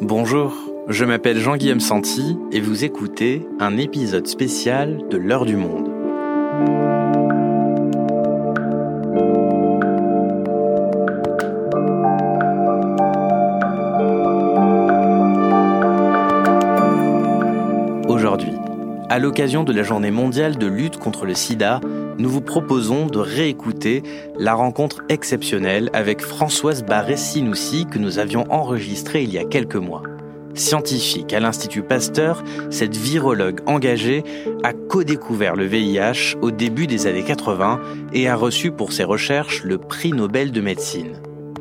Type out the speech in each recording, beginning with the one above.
Bonjour, je m'appelle Jean-Guillaume Santi et vous écoutez un épisode spécial de L'heure du monde. Aujourd'hui, à l'occasion de la journée mondiale de lutte contre le sida, nous vous proposons de réécouter la rencontre exceptionnelle avec Françoise Barré-Sinoussi que nous avions enregistrée il y a quelques mois. Scientifique à l'Institut Pasteur, cette virologue engagée a co-découvert le VIH au début des années 80 et a reçu pour ses recherches le prix Nobel de médecine.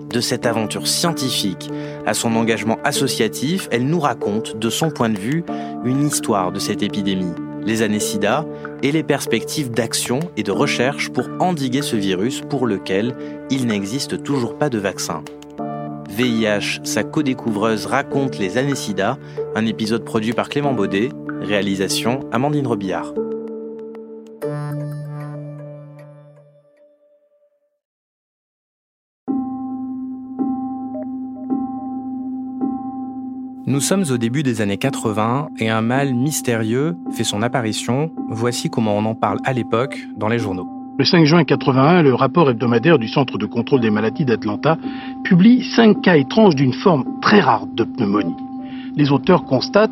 De cette aventure scientifique à son engagement associatif, elle nous raconte, de son point de vue, une histoire de cette épidémie les années et les perspectives d'action et de recherche pour endiguer ce virus pour lequel il n'existe toujours pas de vaccin. VIH, sa co-découvreuse raconte les années un épisode produit par Clément Baudet, réalisation Amandine Robillard. Nous sommes au début des années 80 et un mal mystérieux fait son apparition. Voici comment on en parle à l'époque dans les journaux. Le 5 juin 81, le rapport hebdomadaire du Centre de contrôle des maladies d'Atlanta publie cinq cas étranges d'une forme très rare de pneumonie. Les auteurs constatent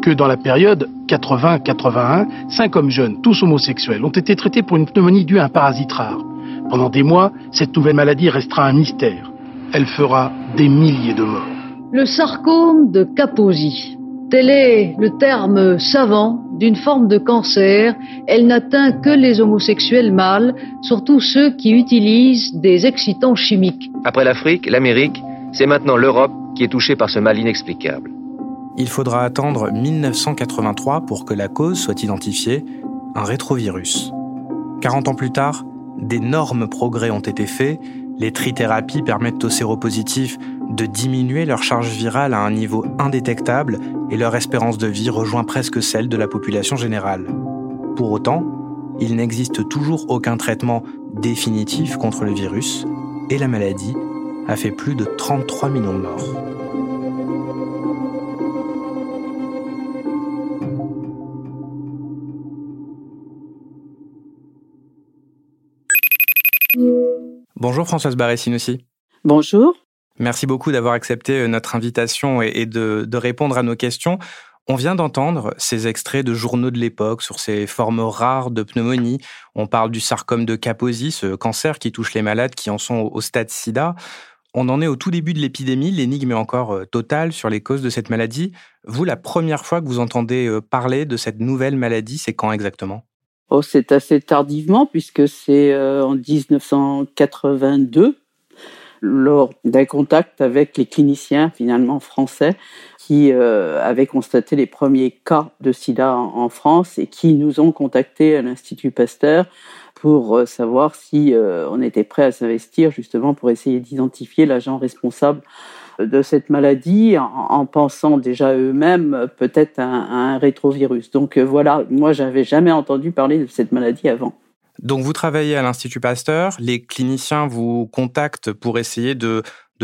que dans la période 80-81, cinq hommes jeunes, tous homosexuels, ont été traités pour une pneumonie due à un parasite rare. Pendant des mois, cette nouvelle maladie restera un mystère. Elle fera des milliers de morts. Le sarcome de Kaposi. Tel est le terme savant d'une forme de cancer. Elle n'atteint que les homosexuels mâles, surtout ceux qui utilisent des excitants chimiques. Après l'Afrique, l'Amérique, c'est maintenant l'Europe qui est touchée par ce mal inexplicable. Il faudra attendre 1983 pour que la cause soit identifiée, un rétrovirus. 40 ans plus tard, d'énormes progrès ont été faits. Les trithérapies permettent aux séropositifs de diminuer leur charge virale à un niveau indétectable et leur espérance de vie rejoint presque celle de la population générale. Pour autant, il n'existe toujours aucun traitement définitif contre le virus et la maladie a fait plus de 33 millions de morts. Bonjour Françoise Barré-Sinoussi. Bonjour. Merci beaucoup d'avoir accepté euh, notre invitation et de, répondre à nos questions. On vient d'entendre ces extraits de journaux de l'époque sur ces formes rares de pneumonie. On parle du sarcome de Kaposi, ce cancer qui touche les malades qui en sont au stade sida. On en est au tout début de l'épidémie, l'énigme est encore euh, totale sur les causes de cette maladie. Vous, la première fois que vous entendez euh, parler de cette nouvelle maladie, c'est quand exactement? Oh, c'est assez tardivement puisque c'est en 1982 lors d'un contact avec les cliniciens finalement français qui euh, avaient constaté les premiers cas de sida en, France et qui nous ont contactés à l'Institut Pasteur pour euh, savoir si euh, on était prêt à s'investir justement pour essayer d'identifier l'agent responsable de cette maladie en, pensant déjà eux-mêmes peut-être à, un rétrovirus. Donc voilà, moi j'avais jamais entendu parler de cette maladie avant. Donc vous travaillez à l'Institut Pasteur, les cliniciens vous contactent pour essayer de,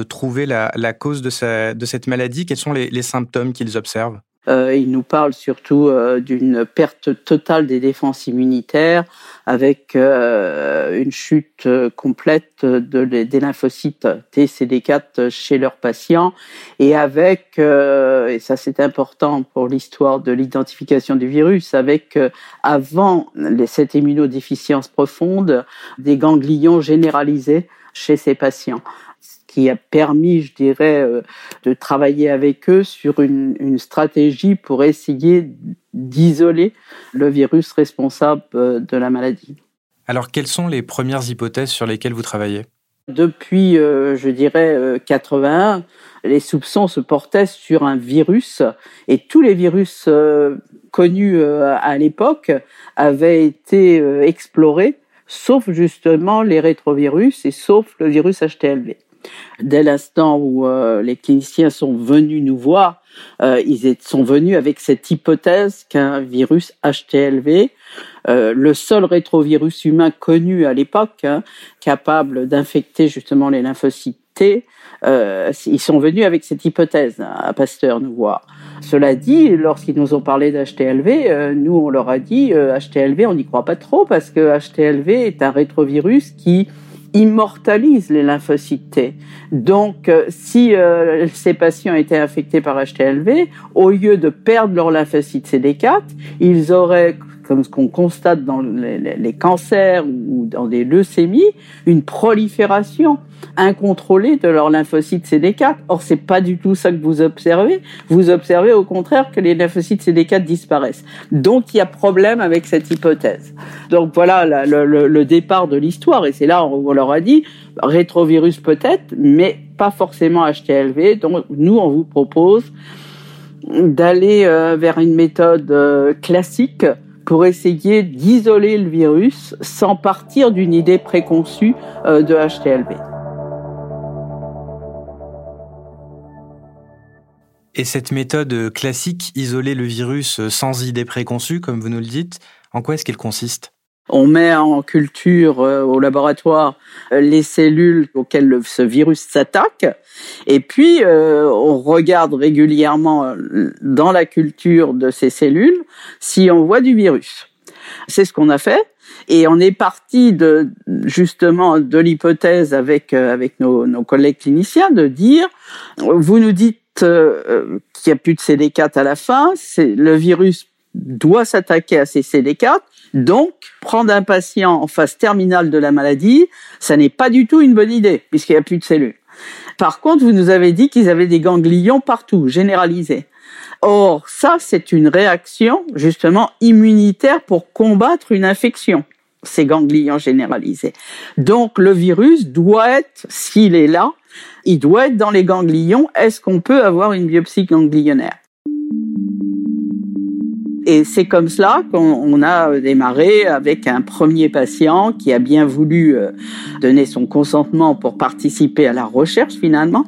trouver la, cause de, cette maladie. Quels sont les symptômes qu'ils observent? Euh, il nous parle surtout euh, d'une perte totale des défenses immunitaires avec euh, une chute complète de, des lymphocytes TCD4 chez leurs patients et avec, et ça c'est important pour l'histoire de l'identification du virus, avec avant cette immunodéficience profonde des ganglions généralisés chez ces patients qui a permis, je dirais, euh, de travailler avec eux sur une, une stratégie pour essayer d'isoler le virus responsable euh, de la maladie. Alors, quelles sont les premières hypothèses sur lesquelles vous travaillez? Depuis, euh, je dirais, 81, les soupçons se portaient sur un virus et tous les virus connus à l'époque avaient été explorés, sauf justement les rétrovirus et sauf le virus HTLV. Dès l'instant où euh, les cliniciens sont venus nous voir, euh, ils sont venus avec cette hypothèse qu'un virus HTLV, euh, le seul rétrovirus humain connu à l'époque, hein, capable d'infecter justement les lymphocytes T, euh, ils sont venus avec cette hypothèse à Pasteur nous voir. Cela dit, lorsqu'ils nous ont parlé d'HTLV, euh, nous on leur a dit HTLV, on n'y croit pas trop parce que HTLV est un rétrovirus qui immortalise les lymphocytes T. Donc, si ces patients étaient infectés par HTLV, au lieu de perdre leur lymphocyte CD4, ils auraient comme ce qu'on constate dans les, cancers ou dans des leucémies, une prolifération incontrôlée de leurs lymphocytes CD4. Or, c'est pas du tout ça que vous observez. Vous observez au contraire que les lymphocytes CD4 disparaissent. Donc, il y a problème avec cette hypothèse. Donc, voilà le, départ de l'histoire. Et c'est là où on leur a dit, rétrovirus peut-être, mais pas forcément HTLV. Donc, nous, on vous propose d'aller euh, vers une méthode euh, classique pour essayer d'isoler le virus sans partir d'une idée préconçue euh, de HTLV. Et cette méthode classique, isoler le virus sans idée préconçue, comme vous nous le dites, en quoi est-ce qu'elle consiste? On met en culture euh, au laboratoire euh, les cellules auxquelles ce virus s'attaque, et puis euh, on regarde régulièrement dans la culture de ces cellules si on voit du virus. C'est ce qu'on a fait. Et on est parti de justement de l'hypothèse avec avec nos, nos, collègues cliniciens de dire vous nous dites qu'il n'y a plus de CD4 à la fin, c'est le virus doit s'attaquer à ces CD4 donc, prendre un patient en phase terminale de la maladie, ça n'est pas du tout une bonne idée, puisqu'il n'y a plus de cellules. Par contre, vous nous avez dit qu'ils avaient des ganglions partout, généralisés. Or, ça, c'est une réaction, justement, immunitaire pour combattre une infection, ces ganglions généralisés. Donc, le virus doit être, s'il est là, il doit être dans les ganglions. Est-ce qu'on peut avoir une biopsie ganglionnaire? Et c'est comme cela qu'on a démarré avec un premier patient qui a bien voulu euh, donner son consentement pour participer à la recherche finalement,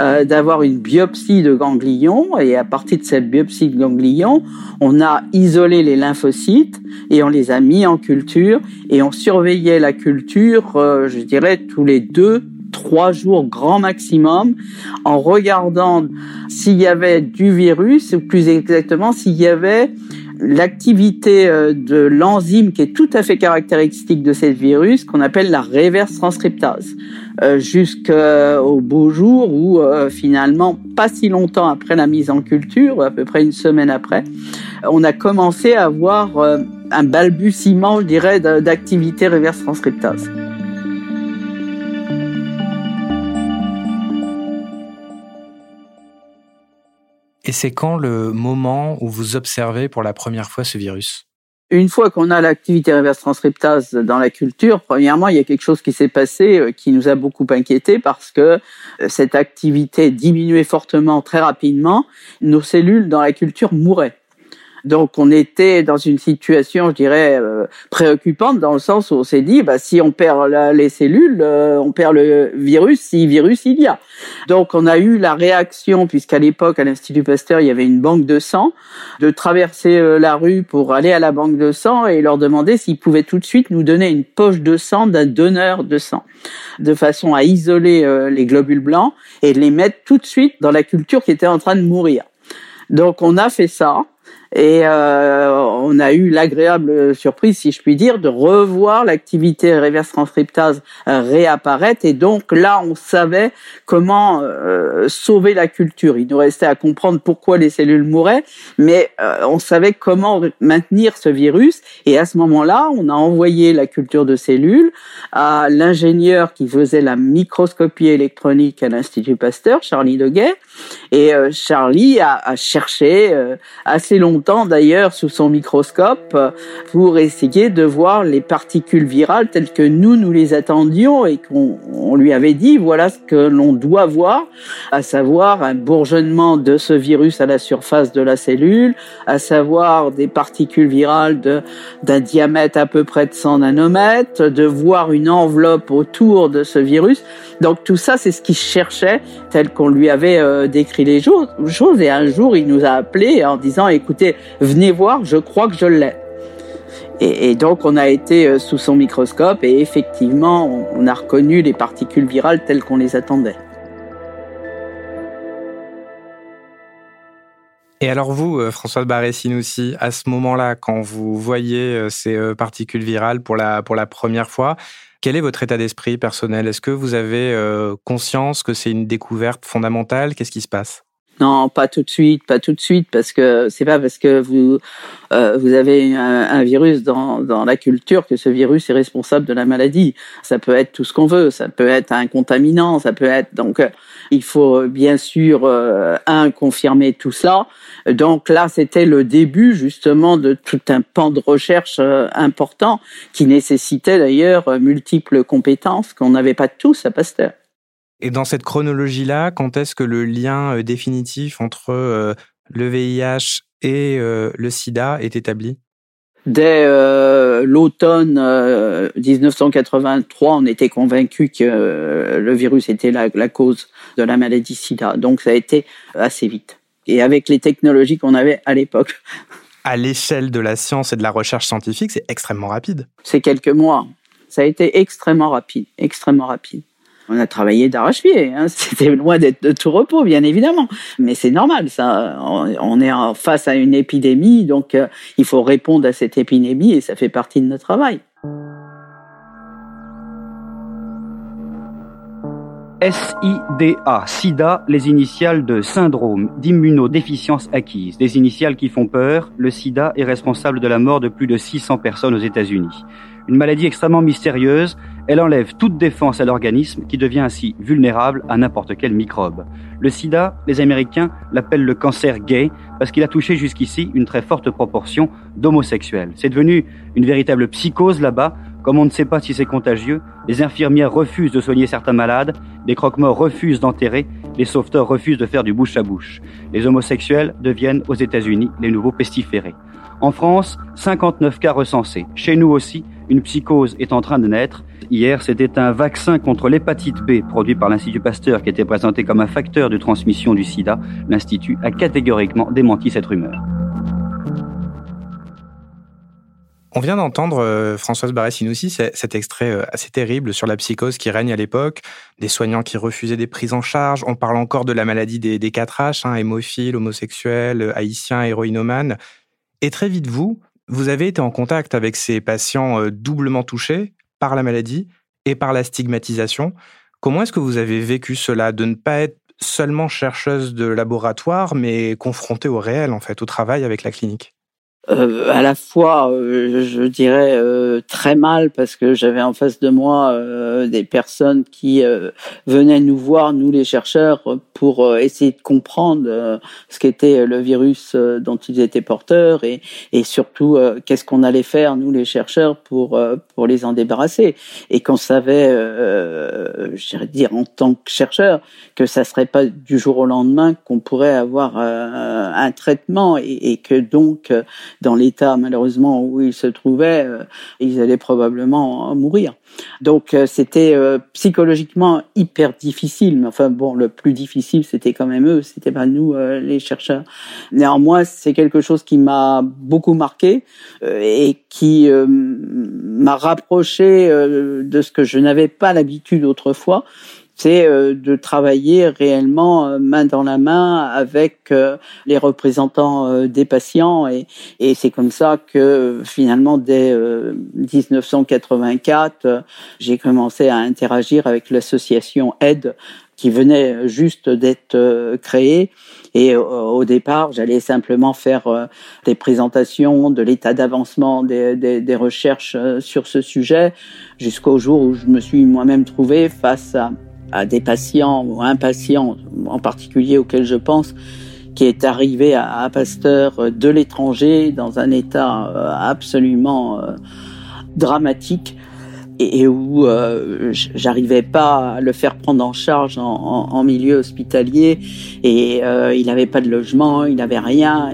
euh, d'avoir une biopsie de ganglion. Et à partir de cette biopsie de ganglion, on a isolé les lymphocytes et on les a mis en culture et on surveillait la culture, euh, je dirais, tous les deux trois jours grand maximum en regardant s'il y avait du virus, ou plus exactement s'il y avait l'activité euh, de l'enzyme qui est tout à fait caractéristique de ce virus, qu'on appelle la reverse transcriptase, euh, jusqu'au beau jour où euh, finalement, pas si longtemps après la mise en culture, à peu près une semaine après, on a commencé à avoir un balbutiement, je dirais, d'activité reverse transcriptase. Et c'est quand le moment où vous observez pour la première fois ce virus? Une fois qu'on a l'activité reverse transcriptase dans la culture, premièrement, il y a quelque chose qui s'est passé euh, qui nous a beaucoup inquiété parce que euh, cette activité diminuait fortement très rapidement. Nos cellules dans la culture mouraient. Donc on était dans une situation, je dirais, euh, préoccupante dans le sens où on s'est dit, bah, si on perd les cellules, euh, on perd le virus, si virus il y a. Donc on a eu la réaction, puisqu'à l'époque à l'Institut Pasteur, il y avait une banque de sang, de traverser euh, la rue pour aller à la banque de sang et leur demander s'ils pouvaient tout de suite nous donner une poche de sang d'un donneur de sang, de façon à isoler les globules blancs et les mettre tout de suite dans la culture qui était en train de mourir. Donc on a fait ça. Et euh, on a eu l'agréable surprise, si je puis dire, de revoir l'activité reverse transcriptase euh, réapparaître. Et donc là, on savait comment euh, sauver la culture. Il nous restait à comprendre pourquoi les cellules mouraient, mais on savait comment maintenir ce virus. Et à ce moment-là, on a envoyé la culture de cellules à l'ingénieur qui faisait la microscopie électronique à l'Institut Pasteur, Charlie Deguet. Et Charlie a, a cherché assez longtemps d'ailleurs sous son microscope pour essayer de voir les particules virales telles que nous, nous les attendions et qu'on lui avait dit, voilà ce que l'on doit voir, à savoir un bourgeonnement de ce virus à la surface de la cellule, à savoir des particules virales d'un diamètre à peu près de 100 nanomètres, de voir une enveloppe autour de ce virus. Donc tout ça, c'est ce qu'il cherchait, tel qu'on lui avait euh, décrit les choses. Et un jour, il nous a appelé en disant, écoutez, venez voir, je crois que je l'ai. Et, donc on a été euh, sous son microscope et effectivement on, a reconnu les particules virales telles qu'on les attendait. Et alors vous, euh, Françoise Barré-Sinoussi, à ce moment-là, quand vous voyez euh, ces particules virales pour la, pour la première fois, quel est votre état d'esprit personnel? Est-ce que vous avez conscience que c'est une découverte fondamentale? Qu'est-ce qui se passe? Non, pas tout de suite, pas tout de suite, parce que c'est pas parce que vous euh, vous avez un, virus dans, dans la culture que ce virus est responsable de la maladie. Ça peut être tout ce qu'on veut, ça peut être un contaminant, ça peut être donc euh, il faut bien sûr euh, un confirmer tout ça. Donc là, c'était le début justement de tout un pan de recherche important qui nécessitait d'ailleurs multiples compétences qu'on n'avait pas tous à Pasteur. Et dans cette chronologie-là, quand est-ce que le lien euh, définitif entre euh, le VIH et euh, le sida est établi? Dès l'automne 1983, on était convaincu que le virus était la, la, cause de la maladie sida. Donc ça a été assez vite. Et avec les technologies qu'on avait à l'époque. À l'échelle de la science et de la recherche scientifique, c'est extrêmement rapide. C'est quelques mois. Ça a été extrêmement rapide, extrêmement rapide. On a travaillé d'arrache-pied. Hein. C'était loin d'être de tout repos, bien évidemment. Mais c'est normal, ça. On est face à une épidémie, donc euh, il faut répondre à cette épidémie et ça fait partie de notre travail. SIDA, SIDA, les initiales de syndrome d'immunodéficience acquise, des initiales qui font peur. Le SIDA est responsable de la mort de plus de 600 personnes aux États-Unis. Une maladie extrêmement mystérieuse, elle enlève toute défense à l'organisme qui devient ainsi vulnérable à n'importe quel microbe. Le sida, les Américains l'appellent le cancer gay parce qu'il a touché jusqu'ici une très forte proportion d'homosexuels. C'est devenu une véritable psychose là-bas. Comme on ne sait pas si c'est contagieux, les infirmières refusent de soigner certains malades, les croque-morts refusent d'enterrer, les sauveteurs refusent de faire du bouche à bouche. Les homosexuels deviennent aux États-Unis les nouveaux pestiférés. En France, 59 cas recensés. Chez nous aussi, une psychose est en train de naître. Hier, c'était un vaccin contre l'hépatite B produit par l'Institut Pasteur qui était présenté comme un facteur de transmission du sida. L'Institut a catégoriquement démenti cette rumeur. On vient d'entendre euh, Françoise Barré-Sinoussi cet extrait euh, assez terrible sur la psychose qui règne à l'époque, des soignants qui refusaient des prises en charge. On parle encore de la maladie des, des 4 H, hein, hémophile, homosexuel, haïtien, héroïnomane. Et très vite, vous, vous avez été en contact avec ces patients euh, doublement touchés par la maladie et par la stigmatisation. Comment est-ce que vous avez vécu cela de ne pas être seulement chercheuse de laboratoire, mais confrontée au réel, en fait, au travail avec la clinique? Euh, à la fois, euh, je dirais euh, très mal parce que j'avais en face de moi euh, des personnes qui venaient nous voir, nous les chercheurs, pour essayer de comprendre ce qu'était le virus dont ils étaient porteurs et, et surtout qu'est-ce qu'on allait faire nous les chercheurs pour pour les en débarrasser. Et qu'on savait, je dire en tant que chercheur, que ça serait pas du jour au lendemain qu'on pourrait avoir un traitement et, et que donc dans l'état malheureusement où ils se trouvaient, euh, ils allaient probablement mourir. Donc euh, c'était euh, psychologiquement hyper difficile. Mais enfin bon, le plus difficile c'était quand même eux, c'était pas nous les chercheurs. Néanmoins, c'est quelque chose qui m'a beaucoup marqué et qui m'a rapproché de ce que je n'avais pas l'habitude autrefois c'est euh, de travailler réellement euh, main dans la main avec euh, les représentants des patients. Et, et c'est comme ça que finalement dès 1984 j'ai commencé à interagir avec l'association Aide qui venait juste d'être créée. Et au départ j'allais simplement faire des présentations de l'état d'avancement des, des, des recherches sur ce sujet jusqu'au jour où je me suis moi-même trouvé face à à des patients ou un patient en particulier auquel je pense qui est arrivé à, Pasteur de l'étranger dans un état euh, absolument euh, dramatique et, où euh, j'arrivais pas à le faire prendre en charge en, en, milieu hospitalier. Et euh, il n'avait pas de logement, il n'avait rien.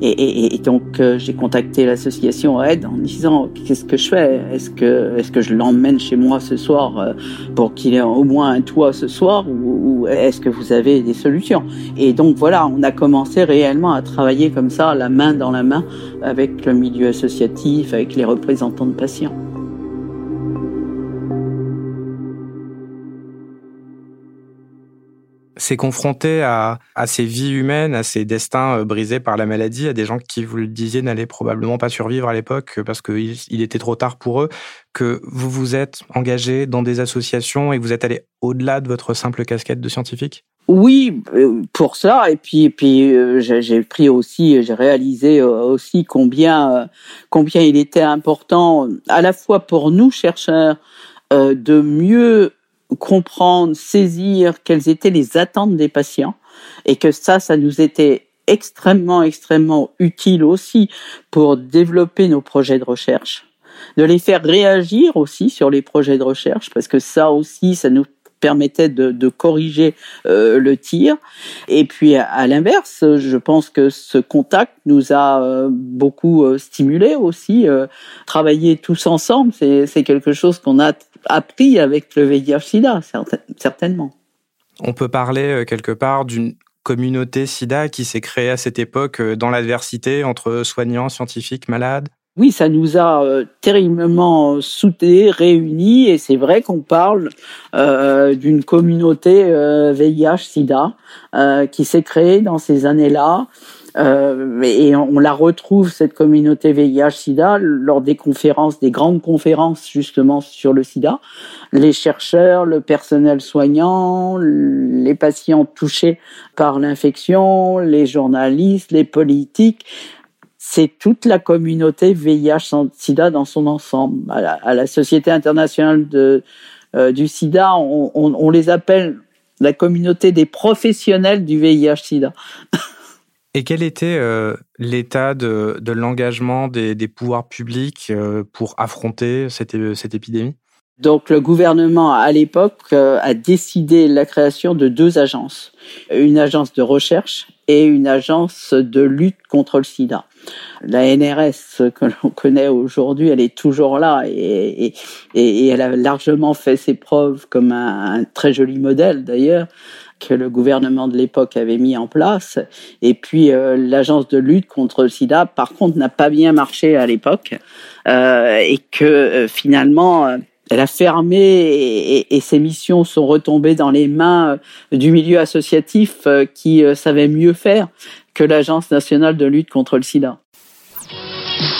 Et, et donc euh, j'ai contacté l'association Aide en disant qu'est-ce que je fais? Est-ce que est-ce que je l'emmène chez moi ce soir euh, pour qu'il ait au moins un toit ce soir ou, ou est-ce que vous avez des solutions? Et donc voilà, on a commencé réellement à travailler comme ça, la main dans la main avec le milieu associatif, avec les représentants de patients. C'est confronté à, ces vies humaines, à ces destins euh, brisés par la maladie, à des gens qui, vous le disiez, n'allaient probablement pas survivre à l'époque parce qu'il il était trop tard pour eux, que vous vous êtes engagé dans des associations et vous êtes allé au-delà de votre simple casquette de scientifique? Oui, euh, pour ça. Et puis, euh, j'ai pris aussi, j'ai réalisé aussi combien, combien il était important, à la fois pour nous chercheurs, de mieux comprendre, saisir quelles étaient les attentes des patients et que ça, ça nous était extrêmement, extrêmement utile aussi pour développer nos projets de recherche, de les faire réagir aussi sur les projets de recherche, parce que ça aussi, ça nous permettait de, de corriger euh, le tir. Et puis à, l'inverse, je pense que ce contact nous a euh, beaucoup euh, stimulé aussi. travailler tous ensemble, c'est quelque chose qu'on a appris avec le VIH/SIDA, certainement. On peut parler quelque part d'une communauté SIDA qui s'est créée à cette époque dans l'adversité entre soignants, scientifiques, malades? Oui, ça nous a euh, terriblement soudés, réunis, et c'est vrai qu'on parle euh, d'une communauté euh, VIH-SIDA qui s'est créée dans ces années-là. et on la retrouve cette communauté VIH/SIDA lors des conférences, des grandes conférences justement sur le SIDA. Les chercheurs, le personnel soignant, les patients touchés par l'infection, les journalistes, les politiques c'est toute la communauté VIH-Sida dans son ensemble. À la, Société internationale euh, du SIDA, on, les appelle la communauté des professionnels du VIH-Sida. Et quel était euh, l'état de, l'engagement des, pouvoirs publics euh, pour affronter cette épidémie? Donc le gouvernement à l'époque a décidé la création de deux agences, une agence de recherche et une agence de lutte contre le sida. La NRS que l'on connaît aujourd'hui, elle est toujours là et, et, elle a largement fait ses preuves comme un, très joli modèle d'ailleurs que le gouvernement de l'époque avait mis en place. Et puis euh, l'agence de lutte contre le sida, par contre, n'a pas bien marché à l'époque euh, et que euh, finalement elle a fermé et, ses missions sont retombées dans les mains euh, du milieu associatif euh, qui euh, savait mieux faire que l'Agence nationale de lutte contre le sida.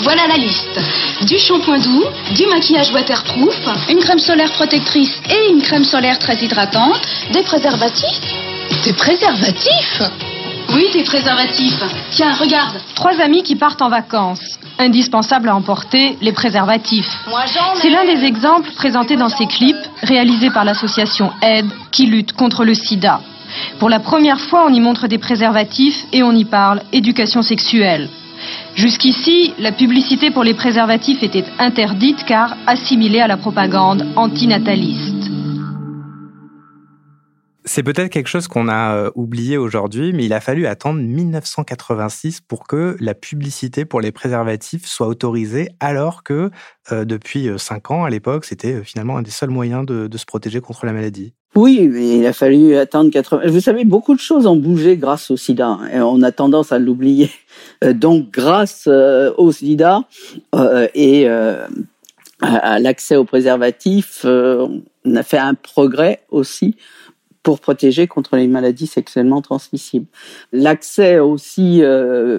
Voilà la liste. Du shampoing doux, du maquillage waterproof, une crème solaire protectrice et une crème solaire très hydratante, des préservatifs. Des préservatifs? Oui, des préservatifs. Tiens, regarde. Trois amis qui partent en vacances indispensable à emporter les préservatifs. C'est l'un des exemples présentés dans ces clips réalisés par l'association Aide qui lutte contre le sida. Pour la première fois, on y montre des préservatifs et on y parle éducation sexuelle. Jusqu'ici, la publicité pour les préservatifs était interdite car assimilée à la propagande antinataliste. C'est peut-être quelque chose qu'on a euh, oublié aujourd'hui, mais il a fallu attendre 1986 pour que la publicité pour les préservatifs soit autorisée, alors que euh, depuis 5 euh, ans, à l'époque, c'était finalement un des seuls moyens de, se protéger contre la maladie. Oui, mais il a fallu attendre 80. Vous savez, beaucoup de choses ont bougé grâce au sida. Et on a tendance à l'oublier. Donc, grâce au sida et à l'accès aux préservatifs, on a fait un progrès aussi pour protéger contre les maladies sexuellement transmissibles. L'accès aussi euh,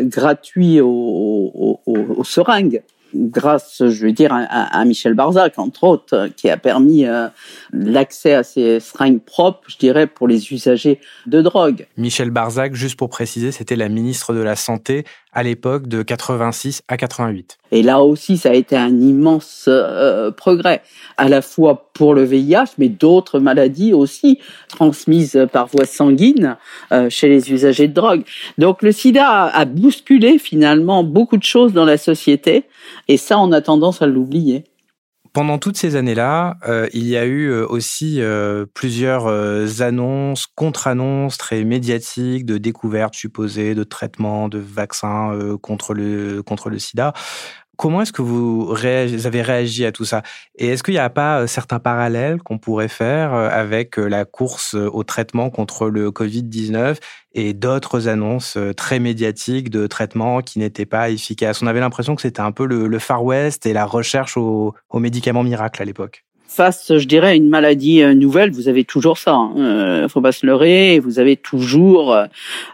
gratuit aux, seringues grâce, je veux dire, à, Michel Barzac, entre autres, qui a permis euh, l'accès à ces seringues propres, je dirais, pour les usagers de drogue. Michel Barzac, juste pour préciser, c'était la ministre de la Santé à l'époque de 86 à 88. Et là aussi, ça a été un immense euh, progrès, à la fois pour le VIH, mais d'autres maladies aussi transmises par voie sanguine euh, chez les usagers de drogue. Donc le sida a, bousculé finalement beaucoup de choses dans la société, et ça, on a tendance à l'oublier. Pendant toutes ces années-là, euh, il y a eu euh, aussi euh, plusieurs annonces, contre-annonces très médiatiques de découvertes supposées de traitements, de vaccins contre le contre le SIDA. Comment est-ce que vous, avez réagi à tout ça? Et est-ce qu'il n'y a pas certains parallèles qu'on pourrait faire avec la course au traitement contre le Covid-19 et d'autres annonces très médiatiques de traitements qui n'étaient pas efficaces? On avait l'impression que c'était un peu le, Far West et la recherche aux, médicaments miracles à l'époque. Face, je dirais, à une maladie euh, nouvelle, vous avez toujours ça. Hein. Euh, faut pas se leurrer. Vous avez toujours euh,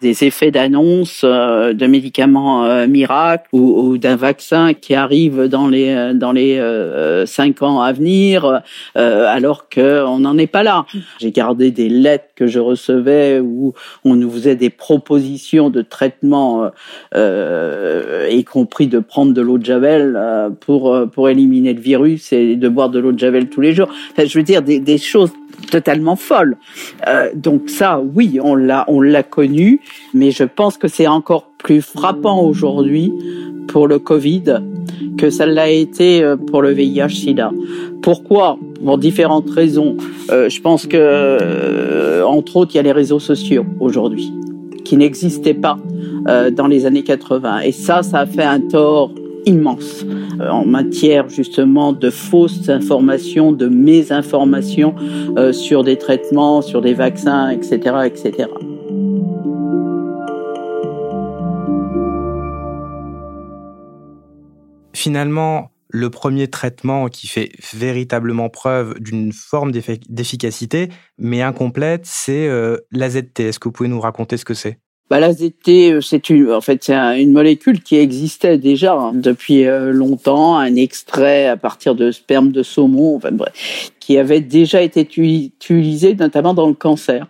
des effets d'annonce euh, de médicaments miracles ou, ou d'un vaccin qui arrive dans les dans les cinq ans à venir, alors que on n'en est pas là. J'ai gardé des lettres que je recevais où on nous faisait des propositions de traitement, y compris de prendre de l'eau de javel pour pour éliminer le virus et de boire de l'eau de javel tous les jours. je veux dire des, choses totalement folles. Euh, donc ça, oui, on l'a, on l'a connu, mais je pense que c'est encore plus frappant aujourd'hui pour le Covid que ça l'a été euh, pour le VIH/SIDA. Pourquoi? Pour différentes raisons. Euh, je pense que, entre autres, il y a les réseaux sociaux aujourd'hui qui n'existaient pas dans les années 80. Et ça, ça a fait un tort immense en matière justement de fausses informations, de mésinformations euh, sur des traitements, sur des vaccins, etc., etc. Finalement, le premier traitement qui fait véritablement preuve d'une forme d'efficacité, mais incomplète, c'est euh, l'AZT. Est-ce que vous pouvez nous raconter ce que c'est? Bah, euh, c'est une, en fait, c'est une molécule qui existait déjà hein, depuis euh, longtemps, un extrait à partir de sperme de saumon, enfin bref, qui avait déjà été utilisé notamment dans le cancer.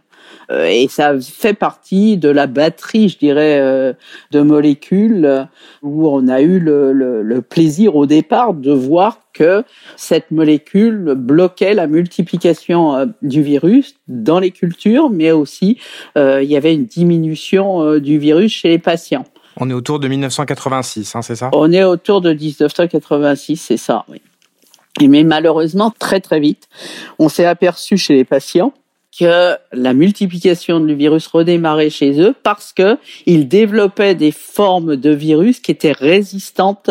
Euh, et ça fait partie de la batterie, je dirais, euh, de molécules où on a eu le, le, le, plaisir au départ de voir que cette molécule bloquait la multiplication euh, du virus dans les cultures, mais aussi il y avait une diminution du virus chez les patients. On est autour de 1986, hein, c'est ça? On est autour de 1986, c'est ça, oui. Mais malheureusement, très très vite, on s'est aperçu chez les patients que la multiplication du virus redémarrait chez eux parce que ils développaient des formes de virus qui étaient résistantes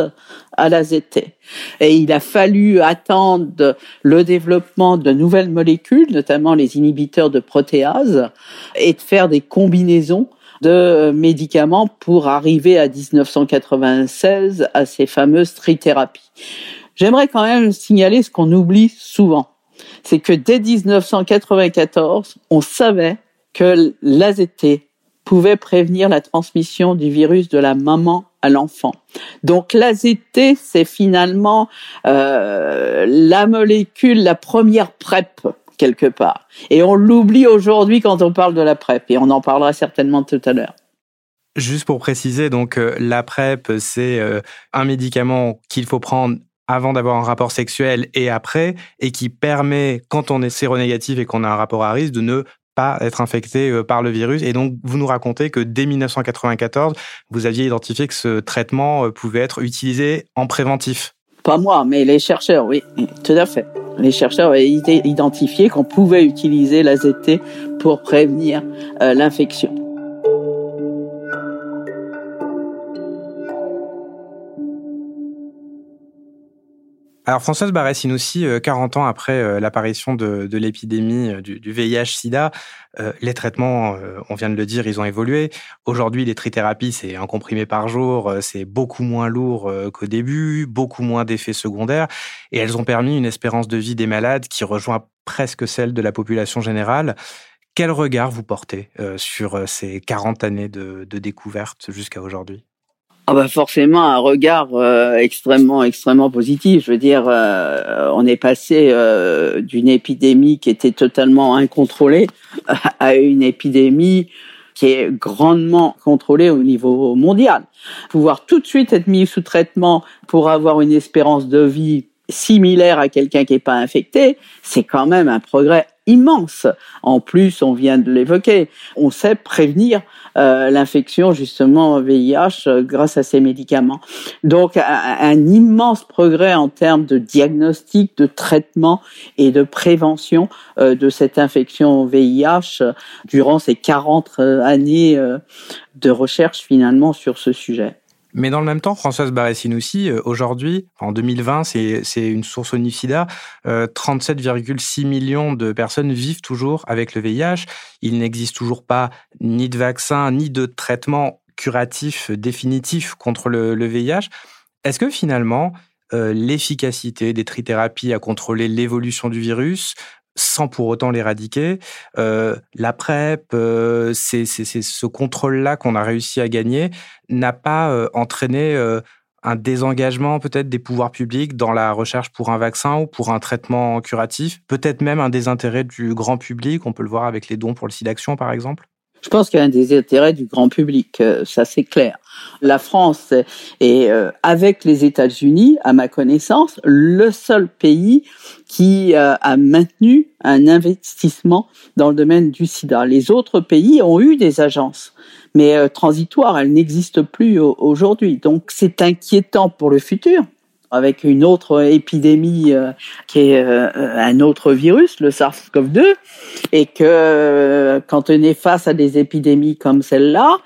à la ZT. Et il a fallu attendre le développement de nouvelles molécules, notamment les inhibiteurs de protéase, et de faire des combinaisons de médicaments pour arriver à 1996 à ces fameuses trithérapies. J'aimerais quand même signaler ce qu'on oublie souvent c'est que dès 1994, on savait que l'AZT pouvait prévenir la transmission du virus de la maman à l'enfant. Donc l'AZT, c'est finalement euh, la molécule, la première PrEP quelque part. Et on l'oublie aujourd'hui quand on parle de la PrEP, et on en parlera certainement tout à l'heure. Juste pour préciser, donc euh, la PrEP, c'est euh, un médicament qu'il faut prendre avant d'avoir un rapport sexuel et après, et qui permet, quand on est séronégatif et qu'on a un rapport à risque, de ne pas être infecté euh, par le virus. Et donc, vous nous racontez que dès 1994, vous aviez identifié que ce traitement euh, pouvait être utilisé en préventif. Pas moi, mais les chercheurs, oui, tout à fait. Les chercheurs avaient identifié qu'on pouvait utiliser l'AZT pour prévenir euh, l'infection. Alors Françoise Barré-Sinoussi, 40 euh, ans après euh, l'apparition de, l'épidémie euh, du, du VIH-Sida, les traitements, on vient de le dire, ils ont évolué. Aujourd'hui, les trithérapies, c'est un comprimé par jour, c'est beaucoup moins lourd qu'au début, beaucoup moins d'effets secondaires, et elles ont permis une espérance de vie des malades qui rejoint presque celle de la population générale. Quel regard vous portez sur ces 40 années de, de découverte jusqu'à aujourd'hui? Ah bah forcément un regard euh, extrêmement extrêmement positif. Je veux dire, euh, on est passé euh, d'une épidémie qui était totalement incontrôlée à une épidémie qui est grandement contrôlée au niveau mondial. Pouvoir tout de suite être mis sous traitement pour avoir une espérance de vie similaire à quelqu'un qui n'est pas infecté, c'est quand même un progrès immense. En plus, on vient de l'évoquer, on sait prévenir euh, l'infection justement VIH euh, grâce à ces médicaments. Donc un, immense progrès en termes de diagnostic, de traitement et de prévention euh, de cette infection VIH durant ces 40 années de recherche finalement sur ce sujet. Mais dans le même temps, Françoise Barré-Sinoussi, euh, aujourd'hui, en 2020, c'est une source onifida, 37,6 millions de personnes vivent toujours avec le VIH. Il n'existe toujours pas ni de vaccin, ni de traitement curatif définitif contre le, le VIH. Est-ce que finalement, l'efficacité des trithérapies à contrôler l'évolution du virus, sans pour autant l'éradiquer. Euh, la PrEP, euh, c'est ce contrôle-là qu'on a réussi à gagner, n'a pas euh, entraîné euh, un désengagement peut-être des pouvoirs publics dans la recherche pour un vaccin ou pour un traitement curatif, peut-être même un désintérêt du grand public, on peut le voir avec les dons pour le SIDAction par exemple je pense qu'il y a un désintérêt du grand public, euh, ça c'est clair. La France est, euh, avec les États-Unis, à ma connaissance, le seul pays qui euh, a maintenu un investissement dans le domaine du sida. Les autres pays ont eu des agences, mais transitoires, elles n'existent plus aujourd'hui. Donc c'est inquiétant pour le futur avec une autre épidémie euh, qui est euh, un autre virus, le SARS-CoV-2, et que euh, quand on est face à des épidémies comme celle-là,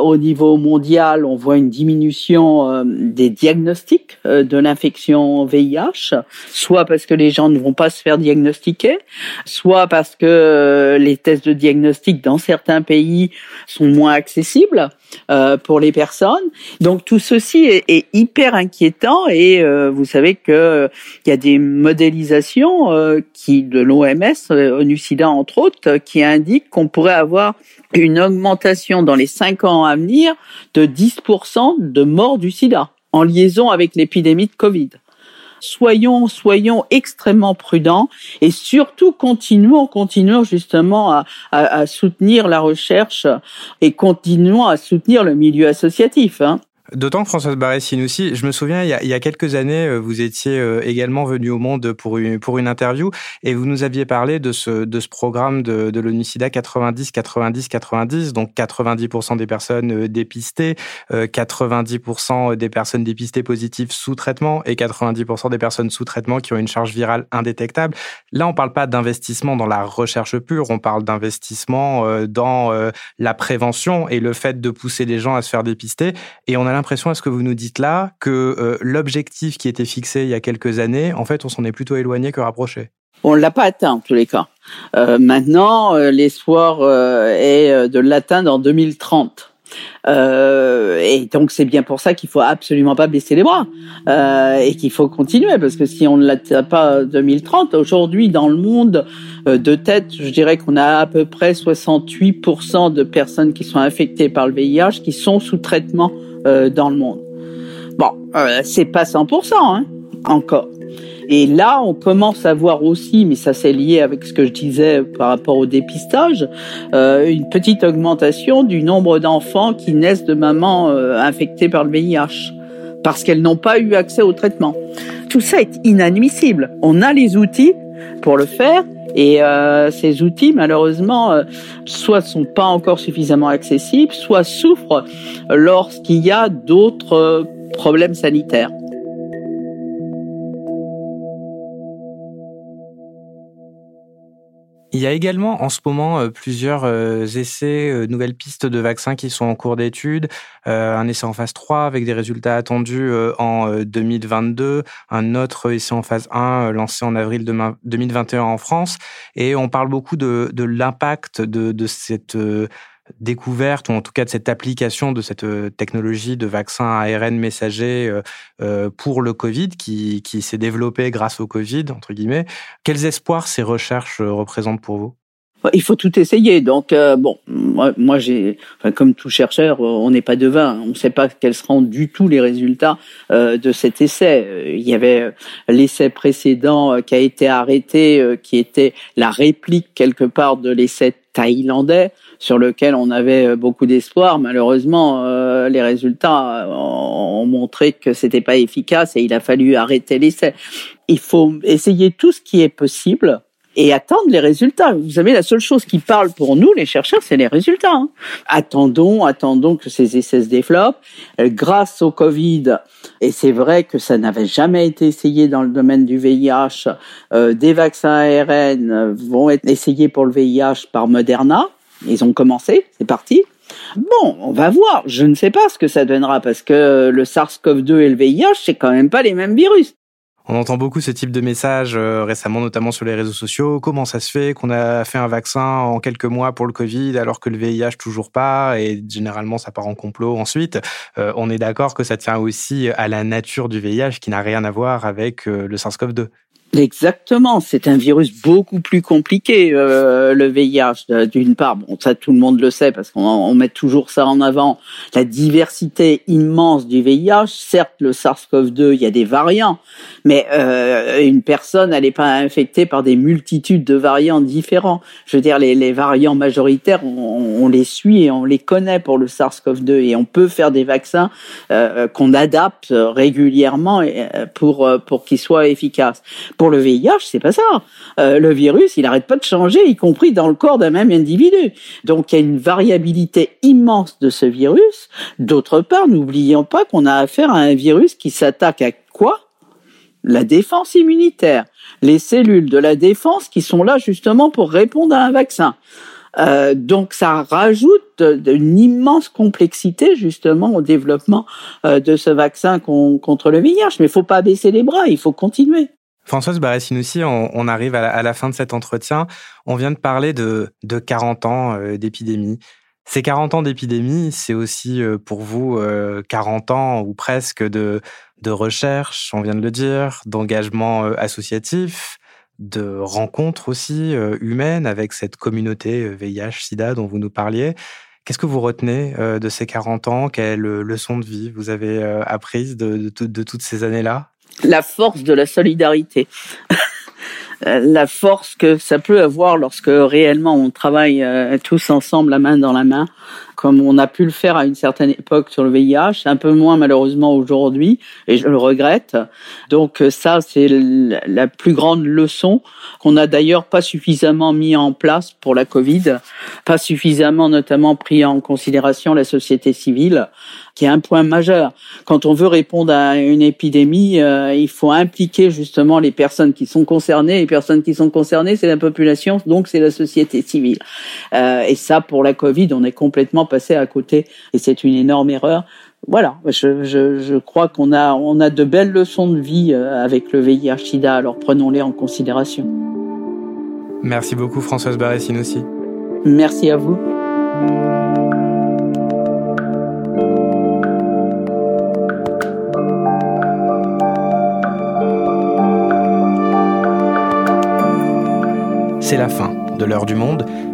au niveau mondial, on voit une diminution des diagnostics de l'infection VIH, soit parce que les gens ne vont pas se faire diagnostiquer, soit parce que les tests de diagnostic dans certains pays sont moins accessibles pour les personnes. Donc tout ceci est, est hyper inquiétant et euh, vous savez que euh, y a des modélisations euh, qui de l'OMS, ONU-SIDA entre autres, qui indiquent qu'on pourrait avoir une augmentation dans les cinq ans à venir de 10% de morts du SIDA en liaison avec l'épidémie de Covid soyons soyons extrêmement prudents et surtout continuons continuons justement à, à, soutenir la recherche et continuons à soutenir le milieu associatif. Hein. D'autant que Françoise Barré-Sinoussi, je me souviens, il y, a, il y, a, quelques années, euh, vous étiez euh, également venu au Monde pour une, pour une interview et vous nous aviez parlé de ce, de ce programme de, de l'ONU-SIDA 90-90-90, donc 90% des personnes euh, dépistées, 90% des personnes dépistées positives sous traitement et 90% des personnes sous traitement qui ont une charge virale indétectable. Là, on parle pas d'investissement dans la recherche pure, on parle d'investissement dans la prévention et le fait de pousser les gens à se faire dépister. Et on a l'impression, à ce que vous nous dites là, que euh, l'objectif qui était fixé il y a quelques années, en fait, on s'en est plutôt éloigné que rapproché. On l'a pas atteint en tous les cas. Euh, maintenant, euh, l'espoir est de l'atteindre en 2030. Euh, et donc c'est bien pour ça qu'il faut absolument pas baisser les bras euh, et qu'il faut continuer parce que si on ne l'atteint pas 2030, aujourd'hui dans le monde de tête, je dirais qu'on a à peu près 68% de personnes qui sont infectées par le VIH qui sont sous traitement euh, dans le monde. Bon, euh, c'est pas 100% hein, encore. Et là, on commence à voir aussi, mais ça c'est lié avec ce que je disais par rapport au dépistage, euh, une petite augmentation du nombre d'enfants qui naissent de mamans euh, infectées par le VIH parce qu'elles n'ont pas eu accès au traitement. Tout ça est inadmissible. On a les outils pour le faire et euh, ces outils, malheureusement, soit sont pas encore suffisamment accessibles, soit souffrent lorsqu'il y a d'autres problèmes sanitaires. Il y a également en ce moment euh, plusieurs euh, essais, euh, nouvelles pistes de vaccins qui sont en cours d'étude. Un essai en phase 3 avec des résultats attendus en 2022, un autre essai en phase 1 lancé en avril 2021 en France. Et on parle beaucoup de, l'impact de cette découverte, ou en tout cas de cette application de cette euh, technologie de vaccin ARN messager euh, euh, pour le Covid qui, qui s'est développée grâce au Covid, entre guillemets. Quels espoirs ces recherches représentent pour vous? Il faut tout essayer. Donc bon, moi, j'ai, enfin, comme tout chercheur, on n'est pas devin. On ne sait pas quels seront du tout les résultats de cet essai. Il y avait l'essai précédent qui a été arrêté, qui était la réplique quelque part de l'essai thaïlandais sur lequel on avait euh, beaucoup d'espoir. Malheureusement, euh, les résultats euh, ont montré que c'était pas efficace et il a fallu arrêter l'essai. Il faut essayer tout ce qui est possible et attendre les résultats. Vous savez, la seule chose qui parle pour nous, les chercheurs, c'est les résultats. Hein. Attendons, attendons que ces essais se développent. Grâce au Covid, et c'est vrai que ça n'avait jamais été essayé dans le domaine du VIH, des vaccins ARN vont être essayés pour le VIH par Moderna. Ils ont commencé, c'est parti. Bon, on va voir. Je ne sais pas ce que ça donnera parce que le SARS-CoV-2 et le VIH, c'est quand même pas les mêmes virus. On entend beaucoup ce type de messages euh, récemment, notamment sur les réseaux sociaux. Comment ça se fait qu'on a fait un vaccin en quelques mois pour le Covid alors que le VIH toujours pas et généralement ça part en complot ensuite? Euh, on est d'accord que ça tient aussi à la nature du VIH qui n'a rien à voir avec euh, le SARS-CoV-2. Exactement, c'est un virus beaucoup plus compliqué, euh, le VIH. D'une part, bon, ça tout le monde le sait parce qu'on met toujours ça en avant, la diversité immense du VIH. Certes, le SARS-CoV-2, il y a des variants, mais euh, une personne, elle n'est pas infectée par des multitudes de variants différents. Je veux dire, les, les variants majoritaires, on, on, les suit et on les connaît pour le SARS-CoV-2 et on peut faire des vaccins euh, qu'on adapte régulièrement euh, pour pour qu'ils soient efficaces. Pour le VIH, c'est pas ça. Euh, le virus, il n'arrête pas de changer, y compris dans le corps d'un même individu. Donc il y a une variabilité immense de ce virus. D'autre part, n'oublions pas qu'on a affaire à un virus qui s'attaque à quoi? La défense immunitaire. Les cellules de la défense qui sont là justement pour répondre à un vaccin. Euh, donc ça rajoute une immense complexité justement au développement euh, de ce vaccin contre le VIH. Mais il faut pas baisser les bras, il faut continuer. Françoise Barré-Sinoussi, on, arrive à la, fin de cet entretien. On vient de parler de, de 40 ans euh, d'épidémie. Ces 40 ans d'épidémie, c'est aussi euh, pour vous 40 euh, ans ou presque de, de recherche, on vient de le dire, d'engagement associatif, de rencontres aussi humaines avec cette communauté VIH-Sida dont vous nous parliez. Qu'est-ce que vous retenez de ces 40 ans? Quelle leçon de vie vous avez apprise de, de toutes ces années-là? La force de la solidarité. la force que ça peut avoir lorsque réellement on travaille euh, tous ensemble la main dans la main comme on a pu le faire à une certaine époque sur le VIH, un peu moins malheureusement aujourd'hui, et je le regrette. Donc ça, c'est la plus grande leçon qu'on n'a d'ailleurs pas suffisamment mis en place pour la Covid, pas suffisamment notamment pris en considération la société civile, qui est un point majeur. Quand on veut répondre à une épidémie, euh, il faut impliquer justement les personnes qui sont concernées. Les personnes qui sont concernées, c'est la population, donc c'est la société civile. Euh, et ça, pour la Covid, on est complètement passer à côté et c'est une énorme erreur. Voilà, je, je, crois qu'on a, on a de belles leçons de vie euh, avec le VIH-Sida, alors prenons-les en considération. Merci beaucoup Françoise Barressine aussi. Merci à vous. C'est la fin de l'heure du monde